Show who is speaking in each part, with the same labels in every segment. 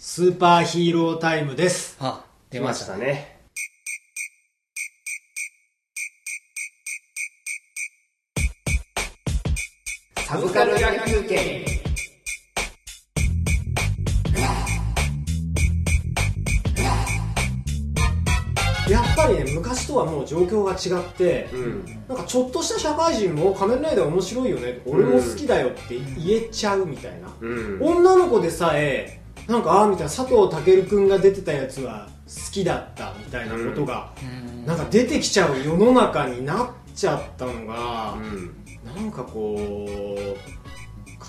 Speaker 1: スーパーヒーロータイムです。
Speaker 2: あ、出
Speaker 3: 出まし
Speaker 2: たた。
Speaker 3: ね。
Speaker 1: サブカル野球券。やっぱりね、昔とはもう状況が違って、
Speaker 3: うん。
Speaker 1: なんかちょっとした社会人も仮面ライダー面白いよね、俺も好きだよって言えちゃうみたいな。
Speaker 3: うん。
Speaker 1: 女の子でさえ、なんかああみたいな佐藤健くんが出てたやつは好きだったみたいなことが、なんか出てきちゃう世の中になっちゃったのが、
Speaker 3: うん。
Speaker 1: なんかこう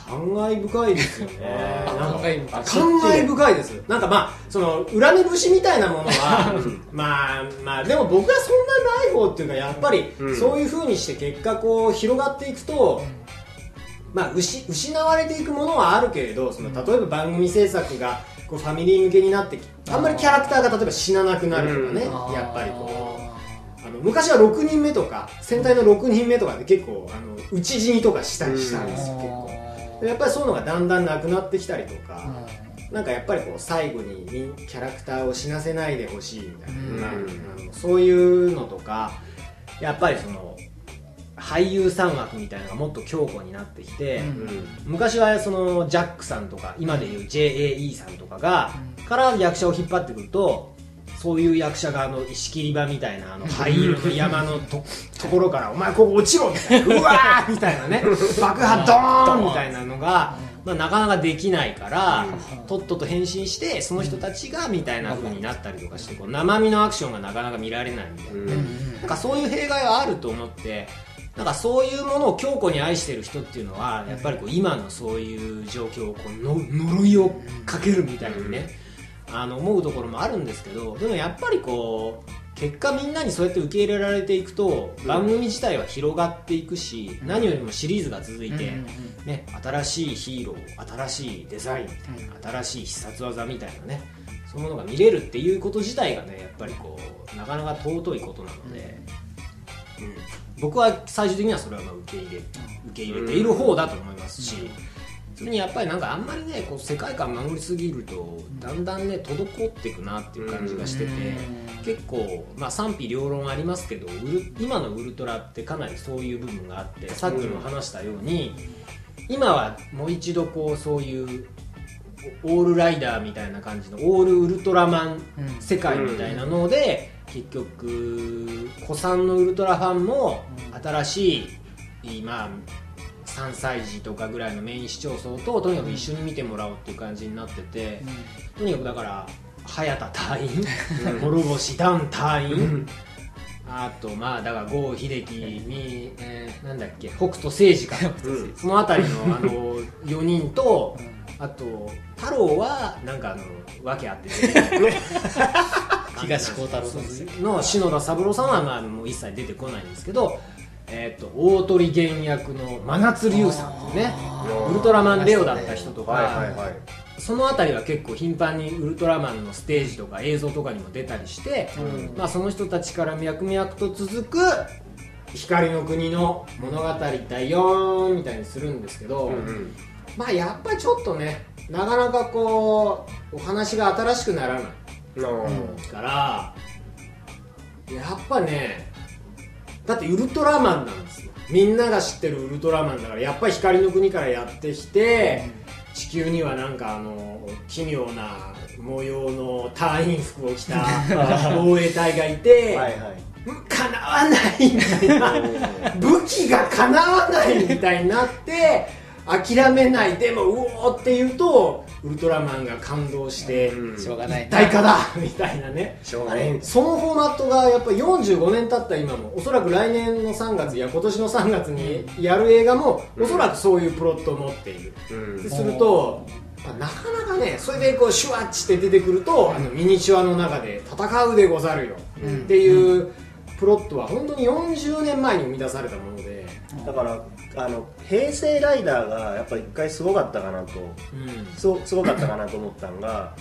Speaker 1: 感慨深いですよね。
Speaker 2: 感慨深い。
Speaker 1: です。なんかまあその恨み節みたいなものは まあまあでも僕はそんなない方っていうかやっぱり
Speaker 3: うん。
Speaker 1: そういうふうにして結果こう広がっていくと、まあ、失失われていくものはあるけれどその例えば番組制作がこうファミリー向けになってきあんまりキャラクターが例えば死ななくなるとかね、
Speaker 3: うん。
Speaker 1: やっぱりこう。あの昔は6人目とか戦隊の6人目とかで結構あの討ち死にとかしたりしたんですよ、結構。やっぱりそういうのがだんだんなくなってきたりとか、なんかやっぱりこう最後にみキャラクターを死なせないでほしいみたいな、
Speaker 3: う
Speaker 1: そういうのとかやっぱりその俳優さん枠みたいなのがもっと強固になってきて、
Speaker 3: うん。
Speaker 1: 昔はそのジャックさんとか今でいう JAE さんとかが、から役者を引っ張ってくるとそういう役者があの石切り場みたいなあの灰色の山のとところから「お前ここ落ちろ!」みたいな「うわー!」みたいなね爆破ドーンみたいなのが、まあ、なかなかできないから、とっとと変身してその人たちがみたいな風になったりとかしてこう生身のアクションがなかなか見られないみたいなね、なんかそういう弊害はあると思ってなんかそういうものを強固に愛してる人っていうのはやっぱりこう今のそういう状況をこうの呪いをかけるみたいにね、あの思うところもあるんですけどでもやっぱりこう結果みんなにそうやって受け入れられていくと番組自体は広がっていくし、何よりもシリーズが続いて、ね、新しいヒーロー新しいデザインみたいな新しい必殺技みたいなねそういうものが見れるっていうこと自体がねやっぱりこうなかなか尊いことなので、うん僕は最終的にはそれはまあ受け入れ受け入れている方だと思いますし、それにやっぱりなんかあんまりねこう世界観守りすぎるとだんだんね滞っていくなっていう感じがしてて、結構、まあ、賛否両論ありますけど今のウルトラってかなりそういう部分があってさっきも話したように、今はもう一度こうそういうオールライダーみたいな感じのオールウルトラマン世界みたいなので、結局古参のウルトラファンも新しい、まあ、3歳児とかぐらいのメイン視聴層ととにかく一緒に見てもらおうっていう感じになってて、とにかくだから早田隊員諸星団隊員あとまあだから郷秀樹に、えーなんだっけ北斗誠司か。
Speaker 3: うん
Speaker 1: その辺りのあの4人とあと太郎はなんかあの訳あって出て
Speaker 2: 東光太郎さんです。ね
Speaker 1: の篠田三郎さんはまあもう一切出てこないんですけど、えー、と大鳥源役の真夏龍さんっていうねウルトラマンレオだった人とか、
Speaker 3: はいはいはい。
Speaker 1: その辺りは結構頻繁にウルトラマンのステージとか映像とかにも出たりして、まあ、その人たちから脈々と続く光の国の物語だよーみたいにするんですけど、
Speaker 3: うん
Speaker 1: まあやっぱりちょっとねなかなかこうお話が新しくならない。
Speaker 3: うん。
Speaker 1: からやっぱねだってウルトラマンなんですよ。みんなが知ってるウルトラマンだからやっぱり光の国からやってきて、地球にはなんかあの奇妙な模様の隊員服を着た 防衛隊がいて、
Speaker 3: はいはい。
Speaker 1: かなわないみたいな。武器がかなわないみたいになって諦めないでもうおーって言うとウルトラマンが感動して、
Speaker 3: うん。
Speaker 2: しょうがない
Speaker 1: 一体化だ みたいなね。
Speaker 3: しょうがない。
Speaker 1: そのフォーマットがやっぱ45年経った今もおそらく来年の3月や今年の3月にやる映画もおそらくそういうプロットを持っている、
Speaker 3: うん。
Speaker 1: でするとまあなかなかねそれでこうシュワッチって出てくると、あのミニチュアの中で戦うでござるよ、っていうプロットは本当に40年前に生み出されたもので、
Speaker 3: だからあの平成ライダーがやっぱ一回すごかったかなと。すごすごかったかなと思ったのが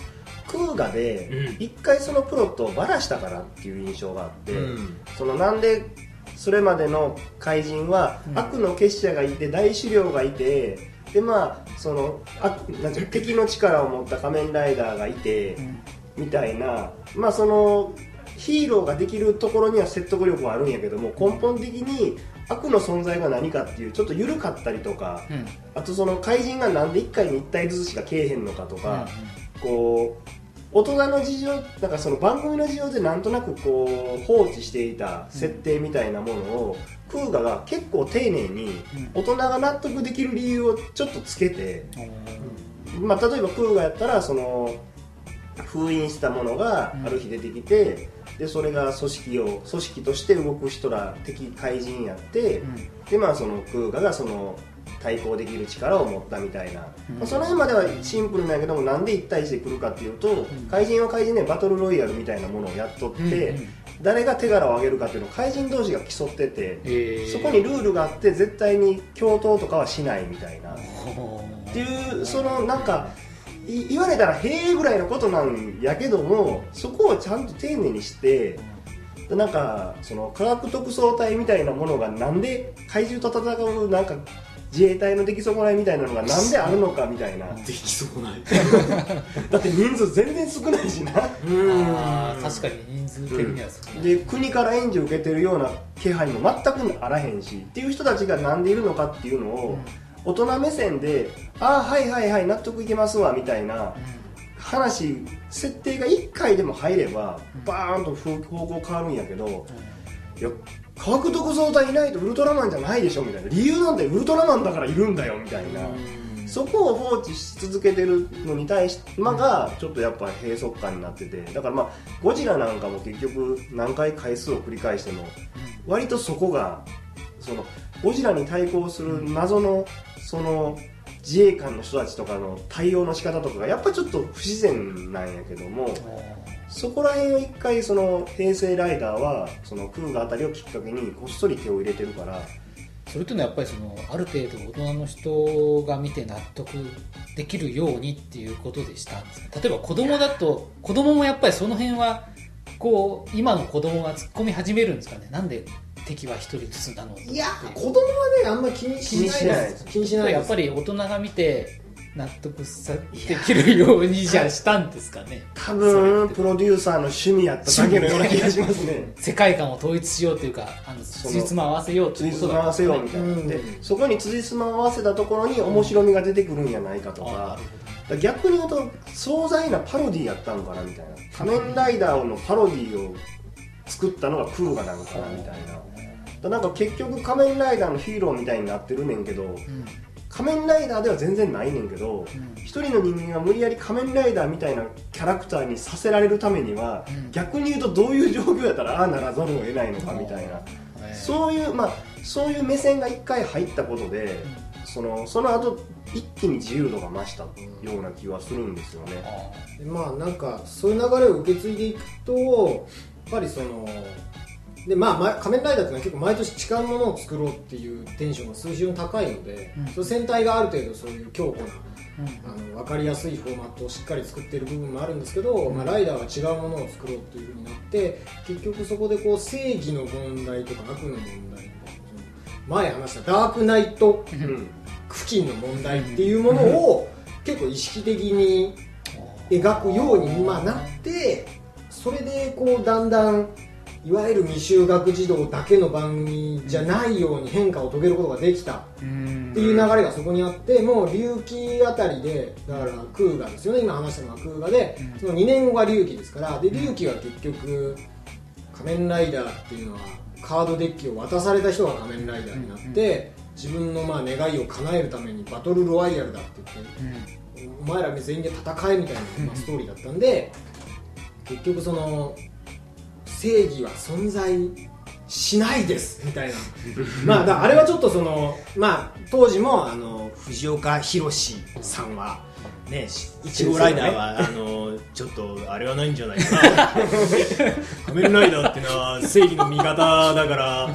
Speaker 3: クーガで
Speaker 1: うん。
Speaker 3: 一回そのプロットをばらしたからっていう印象があって、
Speaker 1: うん。
Speaker 3: そのなんでそれまでの怪人は悪の結社がいて大狩猟がいてでまあそのあなんていうの敵の力を持った仮面ライダーがいて、みたいなまあそのヒーローができるところには説得力はあるんやけども根本的に悪の存在が何かっていうちょっと緩かったりとか、
Speaker 2: うん。
Speaker 3: あとその怪人がなんで1回に1体ずつしかけえへんのかとか、こう大人の事情なんかその番組の事情でなんとなくこう放置していた設定みたいなものを、クーガが結構丁寧に大人が納得できる理由をちょっとつけて、まあ、例えばクーガやったらその封印したものがある日出てきて、でそれが組織を組織として動く人ら敵怪人やって、でまあそのクーガがその対抗できる力を持ったみたいな、まあその辺まではシンプルなんやけどもなんで1対1で来るかっていうと、怪人は怪人でバトルロイヤルみたいなものをやっとって、
Speaker 2: うんうん
Speaker 3: 誰が手柄を上げるかっていうのを怪人同士が競ってて、
Speaker 2: え。ー
Speaker 3: そこにルールがあって絶対に共闘とかはしないみたいな。っていうそのなんかい言われたら「へえ」ぐらいのことなんやけどもそこをちゃんと丁寧にしてなんかその科学特捜隊みたいなものがなんで怪獣と戦うなんか自衛隊の出来損ないみたいなのがなんであるのかみたいな。
Speaker 2: できそうない。
Speaker 3: だって人数全然少ないしな。
Speaker 2: あー確かに人数的にはそう
Speaker 3: で国から援助受けてるような気配も全くあらへんしっていう人たちがなんでいるのかっていうのを大人目線で「ああはいはいはい納得いけますわ」みたいな話設定が1回でも入ればバーンと方向変わるんやけどいや科学特捜隊いないとウルトラマンじゃないでしょみたいな。理由なんてウルトラマンだからいるんだよみたいな。そこを放置し続けてるのに対して、まあ、がちょっとやっぱ閉塞感になってて。だからまあゴジラなんかも結局何回回数を繰り返しても割とそこがそのゴジラに対抗する謎のその自衛官の人たちとかの対応の仕方とかがやっぱちょっと不自然なんやけどもそこら辺を一回その平成ライダーはそのクーガあたりをきっかけにこっそり手を入れてるから
Speaker 2: それというのはやっぱりそのある程度大人の人が見て納得できるようにっていうことでしたんです例えば子供だと子供もやっぱりその辺はこう今の子供が突っ込み始めるんですかね？なんで敵は一人ずつなの
Speaker 1: いや子供はねあんま気にしない気にしない
Speaker 2: やっぱり大人が見て納得さできるようにじゃあしたんですかね。
Speaker 3: 多分プロデューサーの趣味やっただけのような気がしますね。
Speaker 2: 世界観を統一しようというかあの
Speaker 3: その
Speaker 2: つじつま合わせようと
Speaker 3: つじつ
Speaker 2: いうことだ
Speaker 3: ま合わせようみたいな
Speaker 1: うん。
Speaker 3: でそこにつじつま合わせたところに面白みが出てくるんやないかとか
Speaker 2: あなるほ
Speaker 3: だから逆に言うと壮大なパロディやったのかなみたいな。仮面ライダーのパロディを作ったのがクーガなのかなみたいな。だなんか結局仮面ライダーのヒーローみたいになってるねんけど
Speaker 2: うん。
Speaker 3: 仮面ライダーでは全然ないねんけど
Speaker 2: うん。
Speaker 3: 一人の人間が無理やり仮面ライダーみたいなキャラクターにさせられるためには、
Speaker 2: うん。
Speaker 3: 逆に言うとどういう状況やったらああならざるを得ないのかみたいな、
Speaker 2: えー
Speaker 3: そういうまあそういう目線が一回入ったことで、そのその後一気に自由度が増したような気はするんですよね、
Speaker 1: まあなんかそういう流れを受け継いでいくとぱりそのでまあま仮面ライダーってのは結構毎年違うものを作ろうっていうテンションが数字に高いので、
Speaker 2: うん。
Speaker 1: その戦隊がある程度そういう強固な
Speaker 2: ーうん。
Speaker 1: あの分かりやすいフォーマットをしっかり作っている部分もあるんですけど、まあ、ライダーは違うものを作ろうというふうになって結局そこでこう正義の問題とか悪の問題とか前話したダークナイト
Speaker 3: うん
Speaker 1: 付近の問題っていうものを結構意識的に描くように今なってそれでこうだんだんいわゆる未就学児童だけの番組じゃないように変化を遂げることができた。
Speaker 2: うん。
Speaker 1: っていう流れがそこにあってもう隆起あたりでだからクーガですよね今話したのはクーガで。
Speaker 2: うん。
Speaker 1: その2年後が隆起ですからで隆起は結局仮面ライダーっていうのはカードデッキを渡された人が仮面ライダーになって自分のまあ願いを叶えるためにバトルロワイヤルだって言ってお前ら全員で戦えみたいなまあストーリーだったんで結局その正義は存在しないですみたいな。まあだあれはちょっとそのまあ当時もあの藤岡弘さんはね
Speaker 4: いちごライダーは、あのちょっとあれはないんじゃないかな。仮面ライダーっていうのは正義の味方だから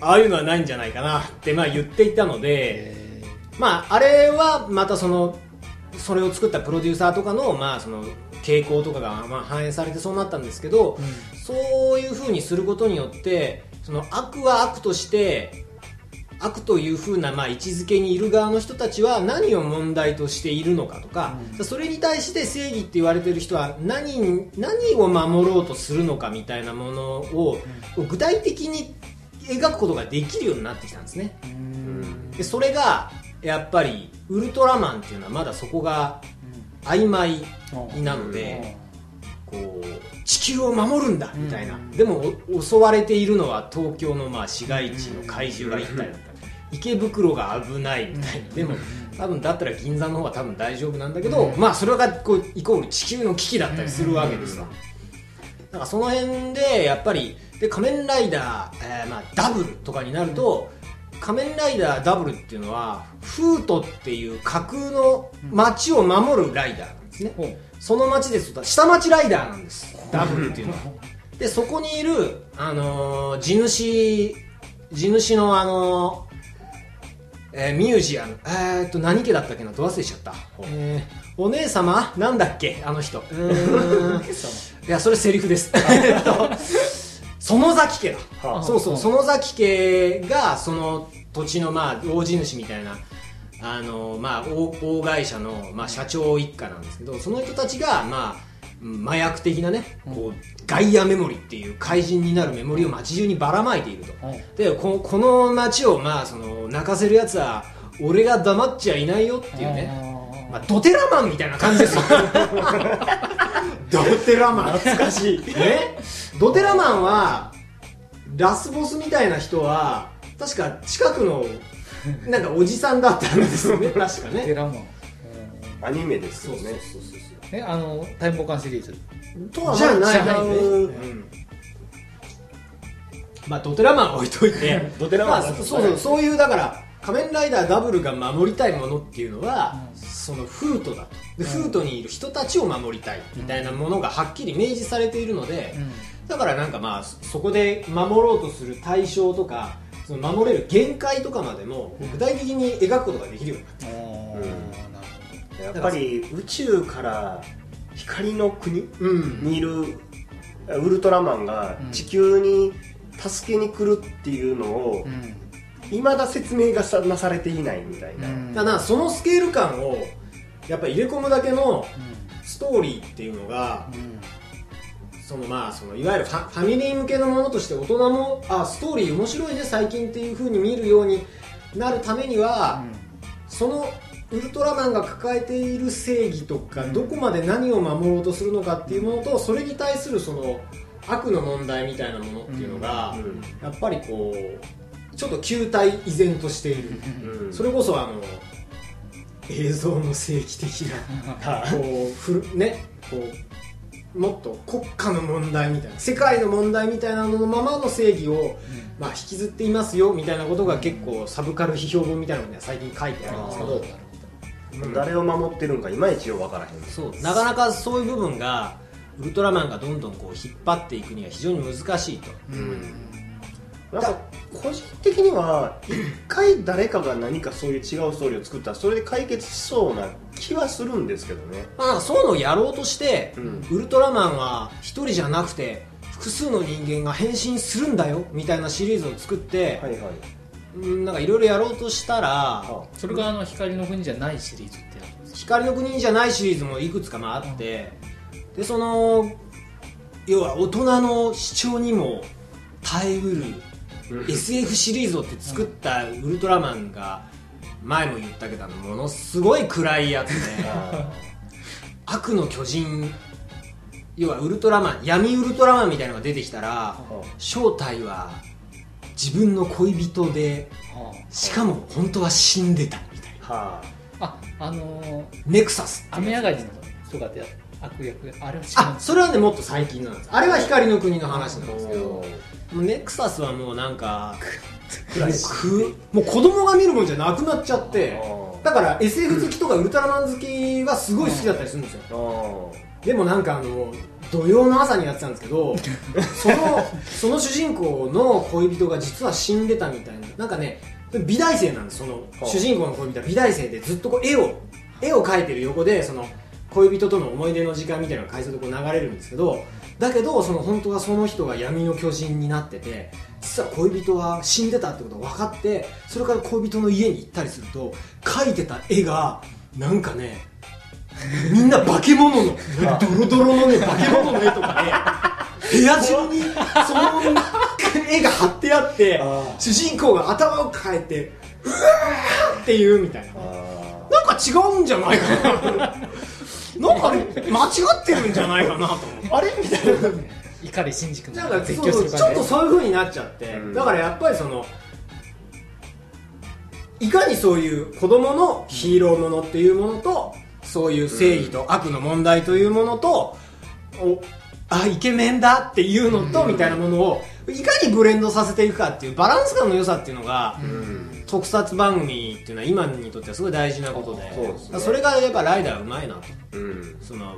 Speaker 4: ああいうのはないんじゃないかな。ってまあ言っていたので、
Speaker 1: まああれはまたそのそれを作ったプロデューサーとかのまあその傾向とかがまあ反映されてそうなったんですけど、そういうふうにすることによってその悪は悪として悪というふうな、まあ、位置づけにいる側の人たちは何を問題としているのかとか、それに対して正義って言われてる人は何に何を守ろうとするのかみたいなものを、具体的に描くことができるようになってきたんですね。でそれがやっぱりウルトラマンっていうのはまだそこが曖昧なので、こう地球を守るんだみたいな、でもお襲われているのは東京のまあ市街地の怪獣が一体だった。池袋が危ないみたいな、でも多分だったら銀座の方が多分大丈夫なんだけど、まあそれがこうイコール地球の危機だったりするわけですわ、だからその辺でやっぱりで仮面ライダー、えーまあ、ダブルとかになると、仮面ライダーダブルっていうのはフートっていう架空の街を守るライダーなんですね、その街ですと下町ライダーなんです。ダブルっていうのは。でそこにいる、あのー地主地主の、あのーえーミュージアム。えーっと何家だったっけな？ど忘れちゃった、えーお姉様？なんだっけ？あの人。いやそれセリフです。えっと園崎家だ。
Speaker 3: はあ。
Speaker 1: そうそう。園崎家がその土地のまあ大地主みたいなあのまあ大大会社のまあ社長一家なんですけどその人たちがまあうん麻薬的なねこうガイアメモリっていう怪人になるメモリを街中にばらまいていると。でここの街をまあその泣かせるやつは俺が黙っちゃいないよっていうねまあ、ドテラマンみたいな感じですよ。ドテラマン。懐かしい。ねドテラマンはラスボスみたいな人は確か近くのなんかおじさんだったんですよね。確かね。
Speaker 2: テラマン。
Speaker 3: アニメですよね。
Speaker 2: えあのタイムボカンシリーズ。
Speaker 3: とは
Speaker 1: じゃない。
Speaker 3: 違う
Speaker 1: うん。まあドテラマンは置いといて。
Speaker 3: ドテラマン
Speaker 1: まあ、そうそうそういうだから仮面ライダーダブルが守りたいものっていうのは、そのフートだと。で、フートにいる人たちを守りたいみたいなものがはっきり明示されているので、だからなんかまあそそこで守ろうとする対象とかその守れる限界とかまでも具体的に描くことができるようになった
Speaker 3: やっぱり宇宙から光の国
Speaker 1: うん。
Speaker 3: にいるウルトラマンが地球に助けに来るっていうのを未だ説明がさなされていないみたいな、
Speaker 1: だからそのスケール感をやっぱり入れ込むだけのストーリーっていうのが、そのまあそのいわゆるファファミリー向けのものとして大人もあストーリー面白いね最近っていう風に見るようになるためには、そのウルトラマンが抱えている正義とか、どこまで何を守ろうとするのかっていうものとそれに対するその悪の問題みたいなものっていうのが、やっぱりこうちょっと球体依然としている、
Speaker 3: うん。
Speaker 1: それこそあの映像の正規的な こうふるねこうもっと国家の問題みたいな世界の問題みたいなののままの正義を、まあ、引きずっていますよみたいなことが結構サブカル批評本みたいなのには最近書いてあるんですけど
Speaker 3: 誰を守ってるんかいまいちよう分からへん。
Speaker 1: そう。なかなかそういう部分がウルトラマンがどんどんこう引っ張っていくには非常に難しいと、
Speaker 3: なんか個人的には一回誰かが何かそういう違うストーリーを作ったらそれで解決しそうな気はするんですけどね。
Speaker 1: まあ、なんかそういうのをやろうとして、
Speaker 3: うん。
Speaker 1: ウルトラマンは一人じゃなくて複数の人間が変身するんだよみたいなシリーズを作って、
Speaker 3: はいはい。
Speaker 1: うんなんかいろいろやろうとしたら
Speaker 2: それがあの光の国じゃないシリーズって
Speaker 1: 光の国じゃないシリーズもいくつかまああって、でその要は大人の主張にも耐えうる SF シリーズをって作ったウルトラマンが前も言ったけどものすごい暗いやつで
Speaker 3: あ
Speaker 1: 悪の巨人要はウルトラマン闇ウルトラマンみたいなのが出てきたら正体は自分の恋人でしかも本当は死んでたみたいな。
Speaker 2: ああのー
Speaker 1: ネクサス。っていう
Speaker 2: 雨上がりの人がや悪役。あれは違うん。
Speaker 1: あそれはねもっと最近なんです。あれは光の国の話なん
Speaker 3: あ
Speaker 1: ですけどネクサスはもうなんかもうくもう子供が見るもんじゃなくなっちゃってだから SF 好きとかウルトラマン好きはすごい好きだったりするんですよ。
Speaker 3: ー
Speaker 1: でもなんかあの土曜の朝にやってたんですけどその その主人公の恋人が実は死んでたみたいな。なんかね美大生なんです。その
Speaker 3: あ
Speaker 1: 主人公の恋人は美大生でずっとこう絵を絵を描いてる横でその恋人との思い出の時間みたいなのが回想でこう流れるんですけどだけどその本当はその人が闇の巨人になってて実は恋人は死んでたってことが分かってそれから恋人の家に行ったりすると描いてた絵がなんかねみんな化け物の ドロドロのね化け物の絵とかね部屋中にその絵が貼ってあって
Speaker 3: あ
Speaker 1: 主人公が頭を変えてうわーっていうみたいな
Speaker 3: あ
Speaker 1: なんか違うんじゃないかななんかあれ間違ってるんじゃないかなと思って
Speaker 3: ーあれみたいな。
Speaker 2: 碇シンジ君
Speaker 1: なんか
Speaker 2: が絶
Speaker 1: そうちょっとそういう風になっちゃって、
Speaker 3: うん。
Speaker 1: だからやっぱりそのいかにそういう子供のヒーローものっていうものとそういう正義と悪の問題というものと、おあイケメンだっていうのと、みたいなものをいかにブレンドさせていくかっていうバランス感の良さっていうのが、
Speaker 3: うん。
Speaker 1: 特撮番組っていうのは今にとってはすごい大事なことで
Speaker 3: そね。
Speaker 1: それがやっぱライダーうまいなと。
Speaker 3: うん。
Speaker 1: その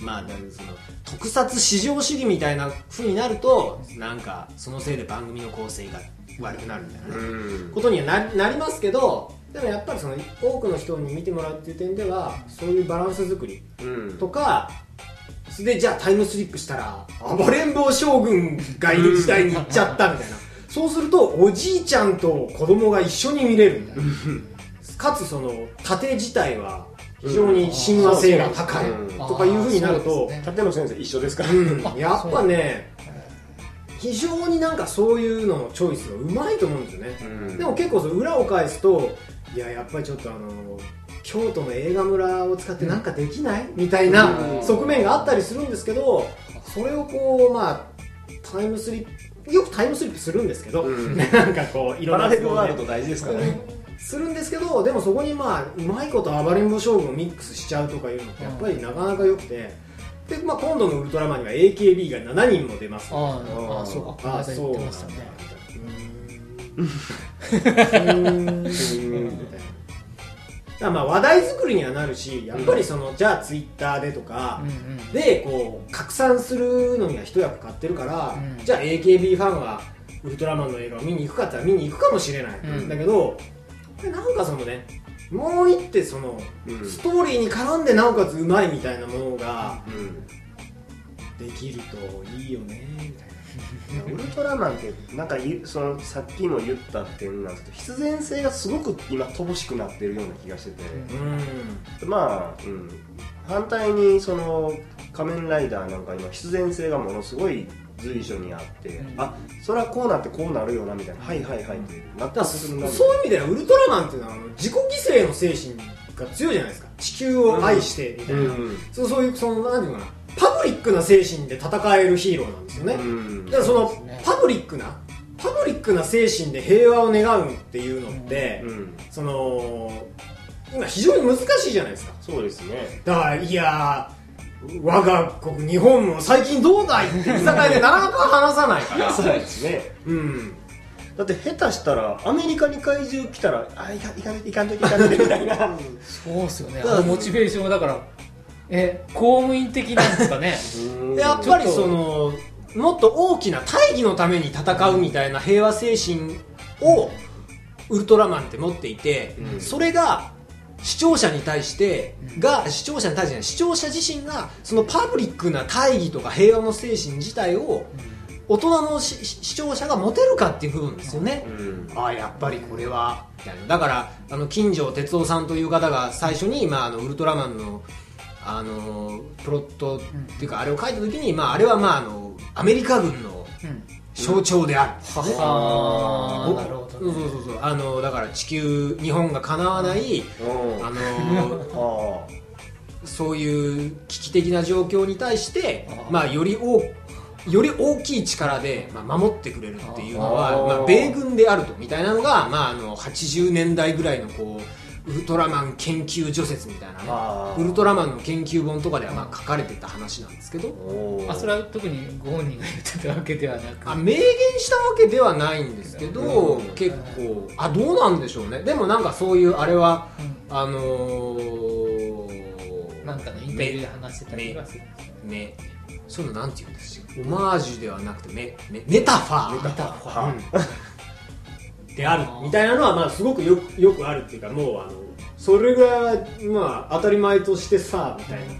Speaker 1: まあその特撮至上主義みたいな風になるとなんかそのせいで番組の構成が悪くなるみたいなね、
Speaker 3: うん。
Speaker 1: ことにはななりますけどでもやっぱりその多くの人に見てもらうっていう点ではそういうバランス作り
Speaker 3: うん。
Speaker 1: とかそれでじゃあタイムスリップしたら暴れん坊将軍がいる時代に行っちゃったみたいな。そうするとおじいちゃんと子供が一緒に見れるみたいな。かつその盾自体は非常に親和性が高い
Speaker 3: うん
Speaker 1: とかいうふうになると
Speaker 2: あーそうですね。
Speaker 3: 立野先生一緒ですから。
Speaker 1: うん。
Speaker 2: あ
Speaker 1: やっぱね非常になんかそういうののチョイスがうまいと思うんですよね、
Speaker 3: うん。
Speaker 1: でも結構その裏を返すといややっぱりちょっとあの京都の映画村を使ってなんかできない、みたいな
Speaker 3: うん。
Speaker 1: 側面があったりするんですけどそれをこうまあタイムスリップよくタイムスリップするんですけど、
Speaker 3: うん。
Speaker 1: なんかこういろんな
Speaker 3: パラレル
Speaker 1: 都合で
Speaker 3: ワールド大事ですからね。
Speaker 1: するんですけどでもそこにまあうまいこと暴れん坊将軍をミックスしちゃうとかいうのってやっぱりなかなか良くて。で、まあ、今度のウルトラマンには AKB が7人も出ます。
Speaker 2: あーあーそうか。この間言ってましたね。
Speaker 1: うーん。みたいならまあ話題作りにはなるしやっぱりその、じゃあツイッターでとかでこう拡散するのには一役買ってるから、
Speaker 2: うん。
Speaker 1: じゃあ AKB ファンはウルトラマンの映画を見に行くかって見に行くかもしれない、
Speaker 2: うん。
Speaker 1: だけどなんかそのねもう一手その、
Speaker 3: うん。
Speaker 1: ストーリーに絡んでなおかつうまいみたいなものが
Speaker 3: うん。
Speaker 1: できるといいよねみたい
Speaker 3: ウルトラマンってなんかそのさっきも言った点なんですけど必然性がすごく今乏しくなってるような気がしてて、
Speaker 1: な
Speaker 3: まあ、うん、反対にその仮面ライダーなんか今必然性がものすごい随所にあって、
Speaker 2: うん。
Speaker 3: あそれはこうなってこうなるよなみたいな、はいはいはいって納
Speaker 1: だから
Speaker 3: 得するな
Speaker 1: そういう意味ではウルトラマンっていうのは自己犠牲の精神が強いじゃないですか。地球を愛してみたいな、
Speaker 3: うん。
Speaker 1: そうそういうそのなんていうのかなパブリックな精神で戦えるヒーローなんですよね、
Speaker 3: うん。
Speaker 1: だからそのパブリックなパブリックな精神で平和を願うっていうのって、
Speaker 3: うん。
Speaker 1: その今非常に難しいじゃないですか。
Speaker 3: そうですね。
Speaker 1: だからいやー我が国日本も最近どうだいって居酒屋でなかなか話さないから。
Speaker 3: そうですね。
Speaker 1: うん。
Speaker 3: だって下手したらアメリカに怪獣来たらあいかいかんといかんといかんといみたいな。
Speaker 2: そうっすよね。モチベーションはだからえ公務員的なんですかね？
Speaker 1: でやっぱりそのもっと大きな大義のために戦うみたいな平和精神をウルトラマンって持っていて、
Speaker 3: うん。
Speaker 1: それが視聴者に対してが視聴者に対してじゃない視聴者自身がそのパブリックな大義とか平和の精神自体を大人のし視聴者が持てるかっていう部分ですよね、
Speaker 3: うん。
Speaker 1: ああやっぱりこれは。みたいな。だからあの金城哲夫さんという方が最初に、まあ、あのウルトラマンのあのプロットっていうかあれを書いた時に、まあ、あれは、まあ、あのアメリカ軍の
Speaker 2: うん。
Speaker 1: 象徴である、お
Speaker 2: はあなるほ
Speaker 1: そう
Speaker 2: どね。
Speaker 1: そうそうそうあのだから地球日本がかなわない、
Speaker 3: うん。
Speaker 1: あの
Speaker 3: あ
Speaker 1: そういう危機的な状況に対してまあ、より大より大きい力で、まあ、守ってくれるっていうのはまあ、米軍であるとみたいなのが、まあ、あの80年代ぐらいのこうウルトラマン研究除説みたいなね。ウルトラマンの研究本とかではまあ書かれてた話なんですけど。
Speaker 2: あそれは特にご本人が言ってたわけではなく。
Speaker 1: あ明言したわけではないんですけど、
Speaker 3: うん。
Speaker 1: 結構。あどうなんでしょうね。でもなんかそういうあれは
Speaker 2: うん。
Speaker 1: あのー、
Speaker 2: なんかのインタビューで話してた気がする
Speaker 1: めそういうのなんて言うんですよオマージュではなくてメメメタファー。
Speaker 3: メタファー。
Speaker 1: うんであるみたいなのはまあすごくよくよくあるっていうかもうあのそれがまあ当たり前としてさみたいな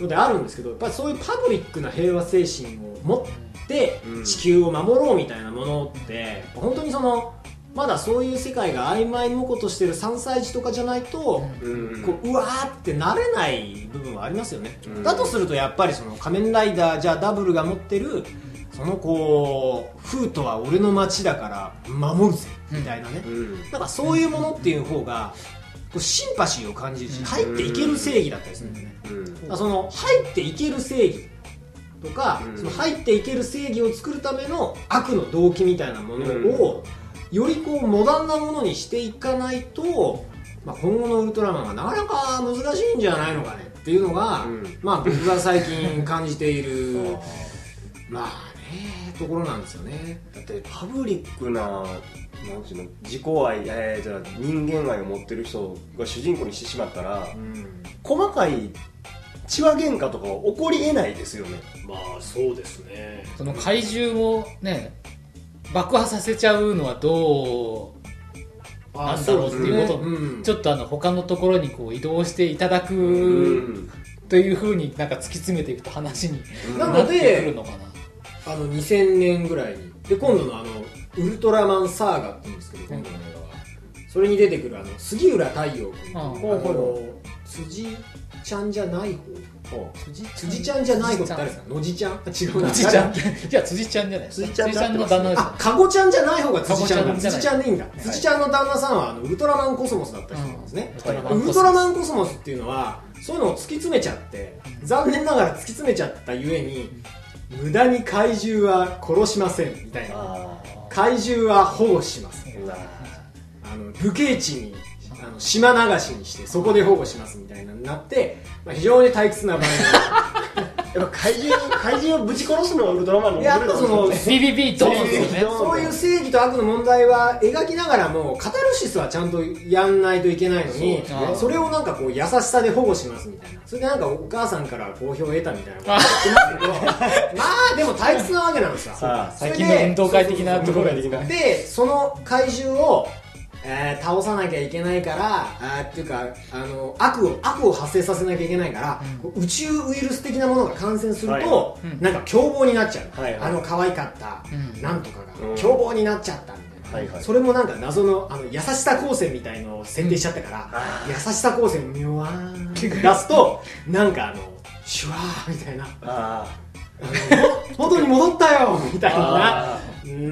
Speaker 1: のであるんですけどやっぱりそういうパブリックな平和精神を持って
Speaker 3: うん。
Speaker 1: 地球を守ろうみたいなものって本当にそのまだそういう世界が曖昧無ことしてる3歳児とかじゃないと、
Speaker 3: うん。
Speaker 1: こううわーってなれない部分はありますよね、
Speaker 3: うん。
Speaker 1: だとするとやっぱりその仮面ライダーじゃあダブルが持ってるそのこうフートは俺の街だから守るぜみたいなね、
Speaker 3: うん。
Speaker 1: なんかそういうものっていう方がこうシンパシーを感じるし入っていける正義だったりするんだよね、
Speaker 3: うん。
Speaker 1: その入っていける正義とか、
Speaker 3: うん。
Speaker 1: その入っていける正義を作るための悪の動機みたいなものを、よりこうモダンなものにしていかないと、まあ、今後のウルトラマンはなかなか難しいんじゃないのかねっていうのが、
Speaker 3: うん。
Speaker 1: まあ僕が最近感じている まあねところなんですよね。
Speaker 3: だってパブリックななんていうの自己愛、えー、じゃあ人間愛を持ってる人が主人公にしてしまったら、細かい血話喧嘩とかは起こりえないですよね。
Speaker 4: まあそうですね。
Speaker 2: その怪獣をね爆破させちゃうのはどうなんだろうっていうことを
Speaker 1: うん。
Speaker 2: ちょっとあの他のところにこう移動していただ
Speaker 3: う
Speaker 2: く
Speaker 3: ん。
Speaker 2: というふうになんか突き詰めていくと話に
Speaker 1: な
Speaker 2: なって
Speaker 1: ので
Speaker 2: くるのかな
Speaker 1: あの2000年ぐらいに。で今度のあのウルトラマンサーガって言うんですけど今度の映画は。それに出てくるあの杉浦太陽君
Speaker 2: あ
Speaker 1: の辻ちゃんじゃない方？辻辻ちゃんじゃない方って誰ですか？野地ちゃん？あ違うな。
Speaker 2: 辻ちゃん。
Speaker 1: 誰
Speaker 2: じゃあ辻ちゃんじゃない
Speaker 3: 辻ちゃんって合ってます
Speaker 2: の旦那ですよ
Speaker 1: あかごちゃんじゃない方が辻ちゃん辻ちゃんでいいんだ。
Speaker 3: い。
Speaker 1: 辻ちゃんの旦那さんはあのウルトラマンコスモスだった人なんですね、
Speaker 3: はい
Speaker 1: ウルトラマンコスモスっていうのはそういうのを突き詰めちゃって残念ながら突き詰めちゃったゆえに無駄に怪獣は殺しませんみたいな。
Speaker 3: あ
Speaker 1: 怪獣は保護します。あの流刑地にあの島流しにしてそこで保護しますみたいなのになって、まあ、非常に退屈な場合
Speaker 3: やっぱ怪獣怪獣をぶち殺すのがウルトラマンの
Speaker 1: にやっぱその
Speaker 2: ビビビドーンですよね。
Speaker 1: そういう正義と悪の問題は描きながらもカタルシスはちゃんとやんないといけないのに
Speaker 2: そ
Speaker 1: れをなんかこう優しさで保護しますみたいな。それでなんかお母さんから好評を得たみたいなこと 言ってますけどまあでも退屈なわけなんですよ。
Speaker 2: 最近の運動会的なところです。か
Speaker 1: でその怪獣を、えー倒さなきゃいけないからあーっていうかあの悪を悪を発生させなきゃいけないから、こう宇宙ウイルス的なものが感染すると、
Speaker 3: はい
Speaker 2: うん。
Speaker 1: なんか凶暴になっちゃう、
Speaker 3: はいはい。
Speaker 1: あの可愛かった、
Speaker 2: うん。
Speaker 1: なんとかが、
Speaker 3: うん。
Speaker 1: 凶暴になっちゃったみたいな、
Speaker 3: はいはい。
Speaker 1: それもなんか謎のあの優しさ光線みたいのを設定しちゃったから、優しさ光線をミョワーンって出すとなんかあのシュワーみたいな。
Speaker 3: あ
Speaker 1: 元に戻ったよみたいな。
Speaker 3: あ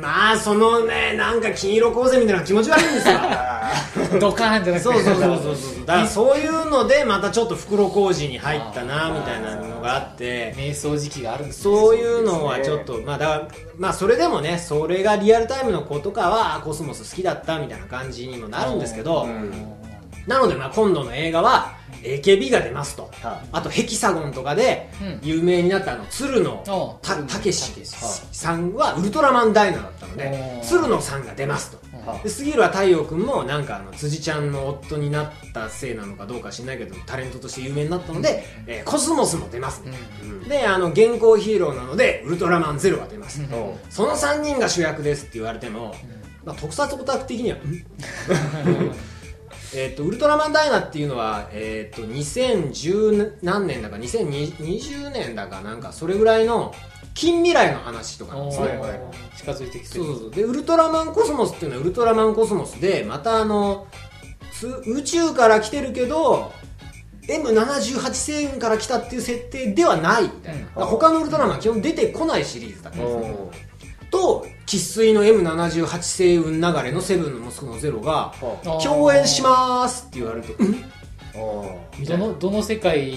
Speaker 1: まあそのねなんか金色光線みたいな気持ち悪いんですよ。
Speaker 2: ドカーンじゃなくて。
Speaker 1: そうそうそうそうそう。だからそういうのでまたちょっと袋小路に入ったなみたいなのがあって。
Speaker 2: 瞑想時期があるんですね。
Speaker 1: そういうのはちょっと、まあだからまあそれでもねそれがリアルタイムの子とかはあコスモス好きだったみたいな感じにもなるんですけど、
Speaker 3: うん。
Speaker 1: なのでまあ今度の映画は AKB が出ますと。
Speaker 3: は
Speaker 1: あとヘキサゴンとかで
Speaker 2: うん。
Speaker 1: 有名になったあの鶴野
Speaker 2: おう。
Speaker 1: たたけし
Speaker 2: たけし。
Speaker 1: さんはウルトラマンダイナだったので鶴野さんが出ますと。
Speaker 3: は
Speaker 1: で杉浦太陽君もなんかあの辻ちゃんの夫になったせいなのかどうか知らないけどタレントとして有名になったので、えーコスモスも出ます。
Speaker 3: うん。
Speaker 1: であの現行ヒーローなのでウルトラマンゼロが出ます、
Speaker 2: うん
Speaker 3: う。ん
Speaker 1: その3人が主役ですって言われても、まあ、特撮オタク的にはん えっとウルトラマンダイナっていうのは、えっと2010何年だか2020年だかなんかそれぐらいの近未来の話とかなんですね、
Speaker 2: 近づいてきてる。
Speaker 1: そうそうそう。でウルトラマンコスモスっていうのはウルトラマンコスモスでまたあのつ宇宙から来てるけど M78 星雲から来たっていう設定ではないみたいな、他のウルトラマンは基本出てこないシリーズだったんですね。
Speaker 3: うん
Speaker 1: と生粋の M78 星雲流れのセブンの息子のゼロが共演しますって言われるとうん？
Speaker 3: あ
Speaker 2: どのどの世界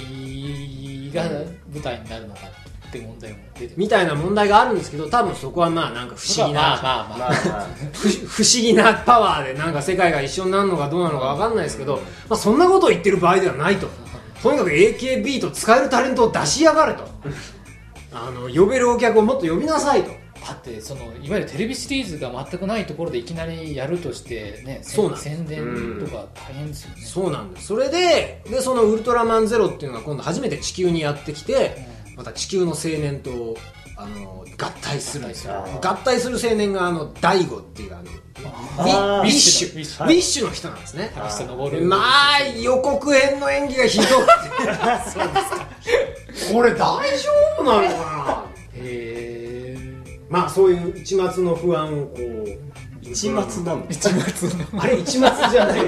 Speaker 2: が舞台になるのかって問題も出て
Speaker 1: みたいな問題があるんですけど多分そこはまあなんか不思議な、
Speaker 2: まあまあまあ、
Speaker 3: まあ。まあ
Speaker 1: 不不思議なパワーでなんか世界が一緒になるのかどうなのか分かんないですけど、まあ、そんなことを言ってる場合ではないと。とにかく AKB と使えるタレントを出しやがれと。あの呼べるお客をもっと呼びなさいと
Speaker 2: だってそのいわゆるテレビシリーズが全くないところでいきなりやるとしてねせ
Speaker 1: そうなんです。
Speaker 2: 宣伝とか大変ですよね、
Speaker 1: そうなんです。それででそのウルトラマンゼロっていうのが今度初めて地球にやってきてまた地球の青年とあの合体するんですよ。
Speaker 3: 合体
Speaker 1: する。青年があの大悟っていうあのウィッシュウィ
Speaker 2: ッシュ。
Speaker 1: の人なんですね。まあ予告編の演技がひどくて。これ大丈夫なのか
Speaker 2: へえ
Speaker 1: なまあそういう一末の不安をこう。
Speaker 3: 一末なんだ
Speaker 2: 一末の？
Speaker 1: あれ一末じゃない